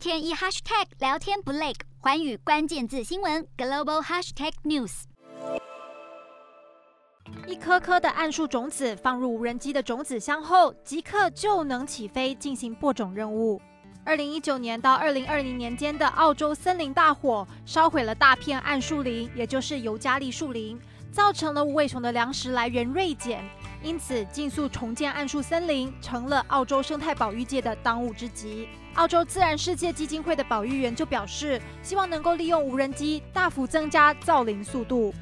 天一 hashtag 聊天不累，寰宇关键字新闻 global hashtag news。一颗颗的桉树种子放入无人机的种子箱后，即刻就能起飞进行播种任务。二零一九年到二零二零年间的澳洲森林大火，烧毁了大片桉树林，也就是尤加利树林，造成了无尾熊的粮食来源锐减。因此，尽速重建桉树森林成了澳洲生态保育界的当务之急。澳洲自然世界基金会的保育员就表示，希望能够利用无人机大幅增加造林速度。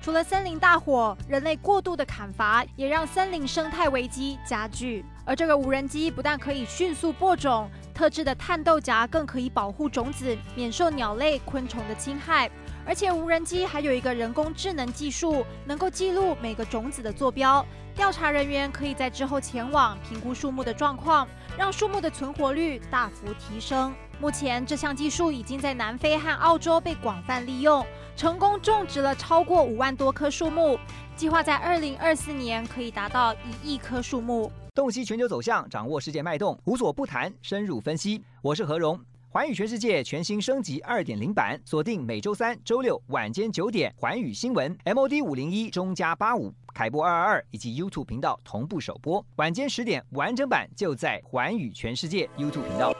除了森林大火，人类过度的砍伐也让森林生态危机加剧。而这个无人机不但可以迅速播种，特制的碳豆荚更可以保护种子免受鸟类、昆虫的侵害。而且无人机还有一个人工智能技术，能够记录每个种子的坐标。调查人员可以在之后前往评估树木的状况，让树木的存活率大幅提升。目前，这项技术已经在南非和澳洲被广泛利用，成功种植了超过五万多棵树木。计划在二零二四年可以达到一亿棵树木。洞悉全球走向，掌握世界脉动，无所不谈，深入分析。我是何荣。环宇全世界全新升级二点零版，锁定每周三、周六晚间九点，环宇新闻 MOD 五零一中加八五凯播二二二以及 YouTube 频道同步首播，晚间十点完整版就在环宇全世界 YouTube 频道。